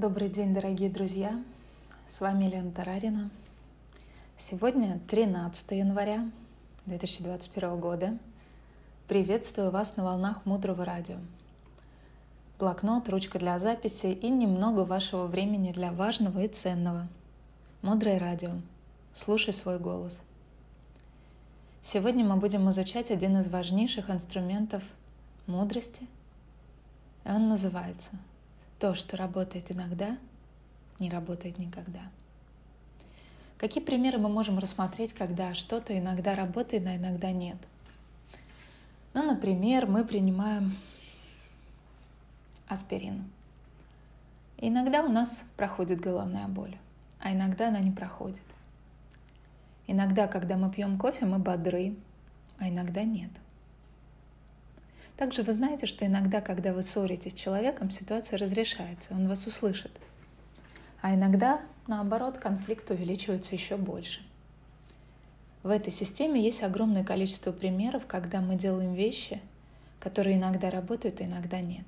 Добрый день, дорогие друзья! С вами Елена Тарарина. Сегодня 13 января 2021 года. Приветствую вас на волнах Мудрого Радио. Блокнот, ручка для записи и немного вашего времени для важного и ценного. Мудрое Радио. Слушай свой голос. Сегодня мы будем изучать один из важнейших инструментов мудрости. Он называется – то, что работает иногда, не работает никогда. Какие примеры мы можем рассмотреть, когда что-то иногда работает, а иногда нет? Ну, например, мы принимаем аспирин. иногда у нас проходит головная боль, а иногда она не проходит. Иногда, когда мы пьем кофе, мы бодры, а иногда нет – также вы знаете, что иногда, когда вы ссоритесь с человеком, ситуация разрешается, он вас услышит. А иногда, наоборот, конфликт увеличивается еще больше. В этой системе есть огромное количество примеров, когда мы делаем вещи, которые иногда работают, а иногда нет.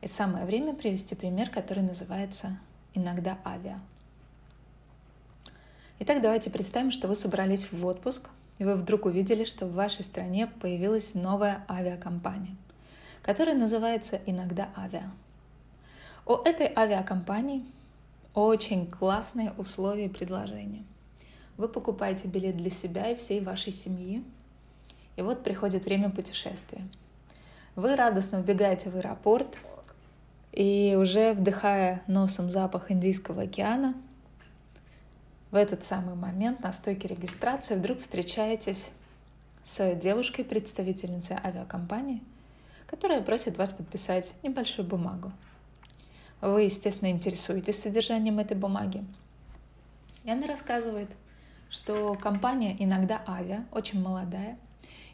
И самое время привести пример, который называется «иногда авиа». Итак, давайте представим, что вы собрались в отпуск и вы вдруг увидели, что в вашей стране появилась новая авиакомпания, которая называется иногда авиа. У этой авиакомпании очень классные условия и предложения. Вы покупаете билет для себя и всей вашей семьи, и вот приходит время путешествия. Вы радостно вбегаете в аэропорт, и уже вдыхая носом запах Индийского океана – в этот самый момент на стойке регистрации вдруг встречаетесь с девушкой, представительницей авиакомпании, которая просит вас подписать небольшую бумагу. Вы, естественно, интересуетесь содержанием этой бумаги. И она рассказывает, что компания иногда авиа, очень молодая,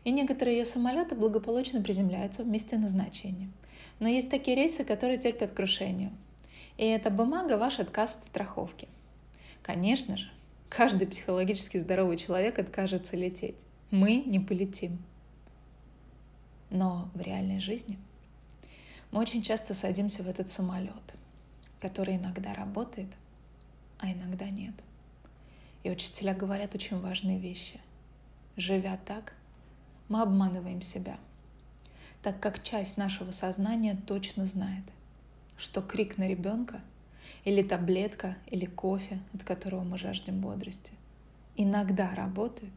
и некоторые ее самолеты благополучно приземляются в месте назначения. Но есть такие рейсы, которые терпят крушение. И эта бумага – ваш отказ от страховки – Конечно же, каждый психологически здоровый человек откажется лететь. Мы не полетим. Но в реальной жизни мы очень часто садимся в этот самолет, который иногда работает, а иногда нет. И учителя говорят очень важные вещи. Живя так, мы обманываем себя, так как часть нашего сознания точно знает, что крик на ребенка – или таблетка, или кофе, от которого мы жаждем бодрости. Иногда работают,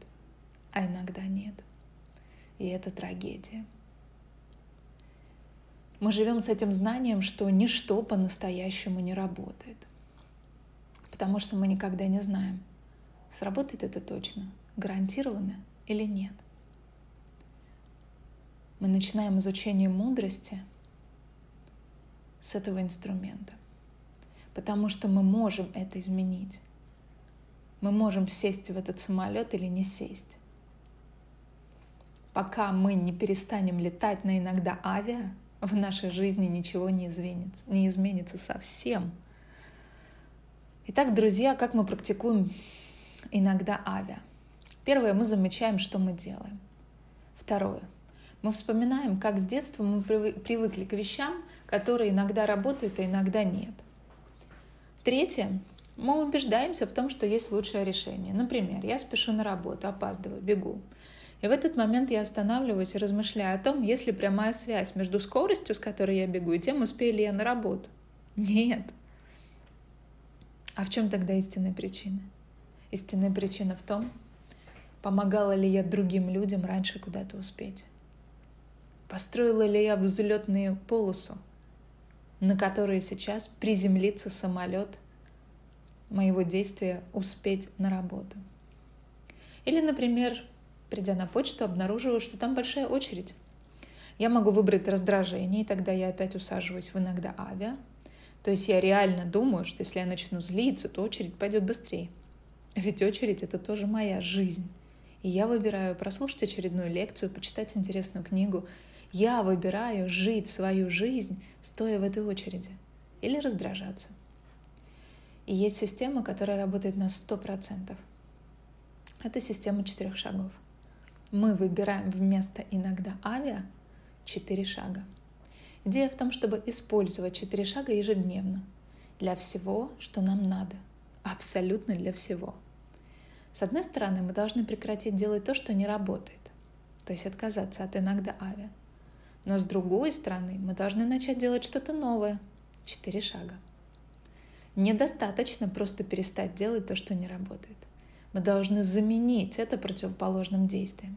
а иногда нет. И это трагедия. Мы живем с этим знанием, что ничто по-настоящему не работает. Потому что мы никогда не знаем, сработает это точно, гарантированно или нет. Мы начинаем изучение мудрости с этого инструмента потому что мы можем это изменить. Мы можем сесть в этот самолет или не сесть. Пока мы не перестанем летать на иногда авиа, в нашей жизни ничего не изменится, не изменится совсем. Итак, друзья, как мы практикуем иногда авиа? Первое, мы замечаем, что мы делаем. Второе, мы вспоминаем, как с детства мы привыкли к вещам, которые иногда работают, а иногда нет – Третье. Мы убеждаемся в том, что есть лучшее решение. Например, я спешу на работу, опаздываю, бегу. И в этот момент я останавливаюсь и размышляю о том, есть ли прямая связь между скоростью, с которой я бегу, и тем, успею ли я на работу. Нет. А в чем тогда истинная причина? Истинная причина в том, помогала ли я другим людям раньше куда-то успеть. Построила ли я взлетную полосу, на которые сейчас приземлится самолет моего действия успеть на работу. Или, например, придя на почту, обнаруживаю, что там большая очередь. Я могу выбрать раздражение, и тогда я опять усаживаюсь в иногда авиа. То есть я реально думаю, что если я начну злиться, то очередь пойдет быстрее. Ведь очередь — это тоже моя жизнь. И я выбираю прослушать очередную лекцию, почитать интересную книгу я выбираю жить свою жизнь, стоя в этой очереди, или раздражаться. И есть система, которая работает на 100%. Это система четырех шагов. Мы выбираем вместо иногда авиа четыре шага. Идея в том, чтобы использовать четыре шага ежедневно для всего, что нам надо. Абсолютно для всего. С одной стороны, мы должны прекратить делать то, что не работает, то есть отказаться от иногда авиа. Но с другой стороны, мы должны начать делать что-то новое. Четыре шага. Недостаточно просто перестать делать то, что не работает. Мы должны заменить это противоположным действием.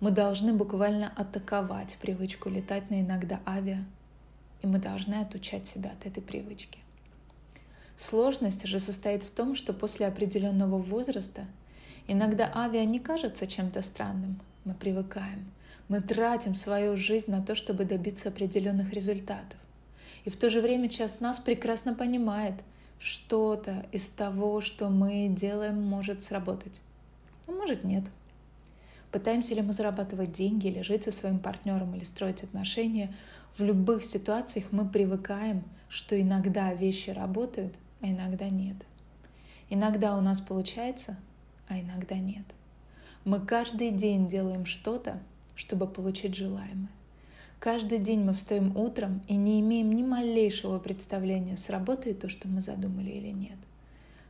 Мы должны буквально атаковать привычку летать на иногда авиа, и мы должны отучать себя от этой привычки. Сложность же состоит в том, что после определенного возраста иногда авиа не кажется чем-то странным. Мы привыкаем. Мы тратим свою жизнь на то, чтобы добиться определенных результатов. И в то же время часть нас прекрасно понимает, что-то из того, что мы делаем, может сработать. А может нет. Пытаемся ли мы зарабатывать деньги, или жить со своим партнером, или строить отношения, в любых ситуациях мы привыкаем, что иногда вещи работают, а иногда нет. Иногда у нас получается, а иногда нет. Мы каждый день делаем что-то, чтобы получить желаемое. Каждый день мы встаем утром и не имеем ни малейшего представления, сработает то, что мы задумали или нет.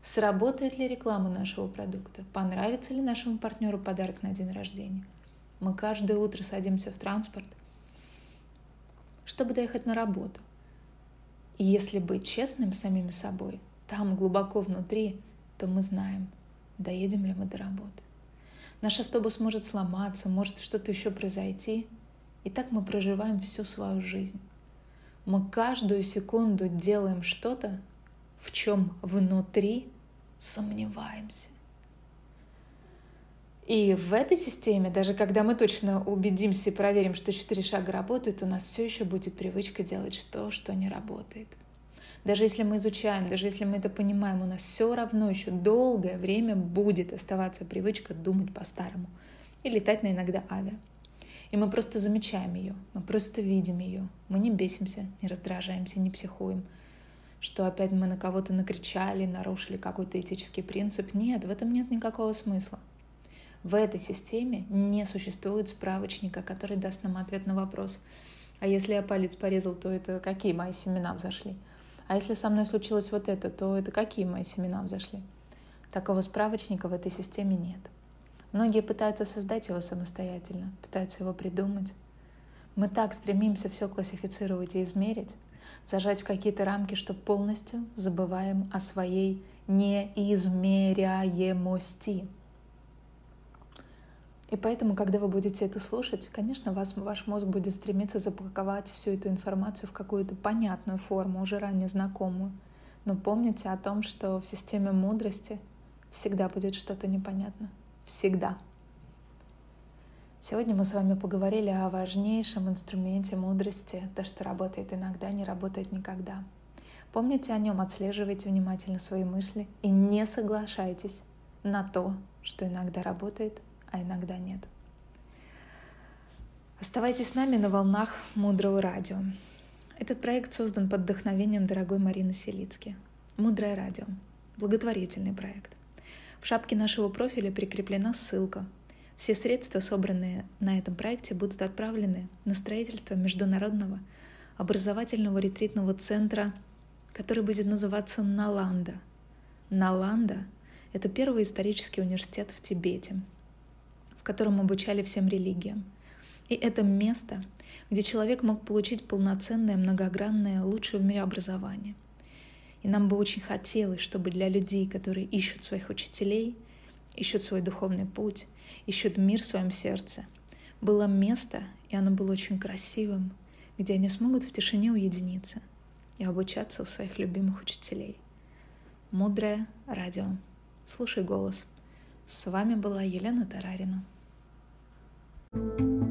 Сработает ли реклама нашего продукта? Понравится ли нашему партнеру подарок на день рождения? Мы каждое утро садимся в транспорт, чтобы доехать на работу. И если быть честным самими собой, там глубоко внутри, то мы знаем, доедем ли мы до работы. Наш автобус может сломаться, может что-то еще произойти – и так мы проживаем всю свою жизнь. Мы каждую секунду делаем что-то, в чем внутри сомневаемся. И в этой системе, даже когда мы точно убедимся и проверим, что четыре шага работают, у нас все еще будет привычка делать то, что не работает. Даже если мы изучаем, даже если мы это понимаем, у нас все равно еще долгое время будет оставаться привычка думать по-старому и летать на иногда авиа. И мы просто замечаем ее, мы просто видим ее. Мы не бесимся, не раздражаемся, не психуем. Что опять мы на кого-то накричали, нарушили какой-то этический принцип. Нет, в этом нет никакого смысла. В этой системе не существует справочника, который даст нам ответ на вопрос. А если я палец порезал, то это какие мои семена взошли? А если со мной случилось вот это, то это какие мои семена взошли? Такого справочника в этой системе нет. Многие пытаются создать его самостоятельно, пытаются его придумать. Мы так стремимся все классифицировать и измерить, зажать в какие-то рамки, что полностью забываем о своей неизмеряемости. И поэтому, когда вы будете это слушать, конечно, вас, ваш мозг будет стремиться запаковать всю эту информацию в какую-то понятную форму, уже ранее знакомую. Но помните о том, что в системе мудрости всегда будет что-то непонятно всегда. Сегодня мы с вами поговорили о важнейшем инструменте мудрости, то, что работает иногда, не работает никогда. Помните о нем, отслеживайте внимательно свои мысли и не соглашайтесь на то, что иногда работает, а иногда нет. Оставайтесь с нами на волнах Мудрого радио. Этот проект создан под вдохновением дорогой Марины Селицки. Мудрое радио. Благотворительный проект. В шапке нашего профиля прикреплена ссылка. Все средства, собранные на этом проекте, будут отправлены на строительство международного образовательного ретритного центра, который будет называться Наланда. Наланда — это первый исторический университет в Тибете, в котором обучали всем религиям. И это место, где человек мог получить полноценное, многогранное, лучшее в мире образование. И нам бы очень хотелось, чтобы для людей, которые ищут своих учителей, ищут свой духовный путь, ищут мир в своем сердце, было место, и оно было очень красивым, где они смогут в тишине уединиться и обучаться у своих любимых учителей. Мудрое радио. Слушай голос. С вами была Елена Тарарина. thank you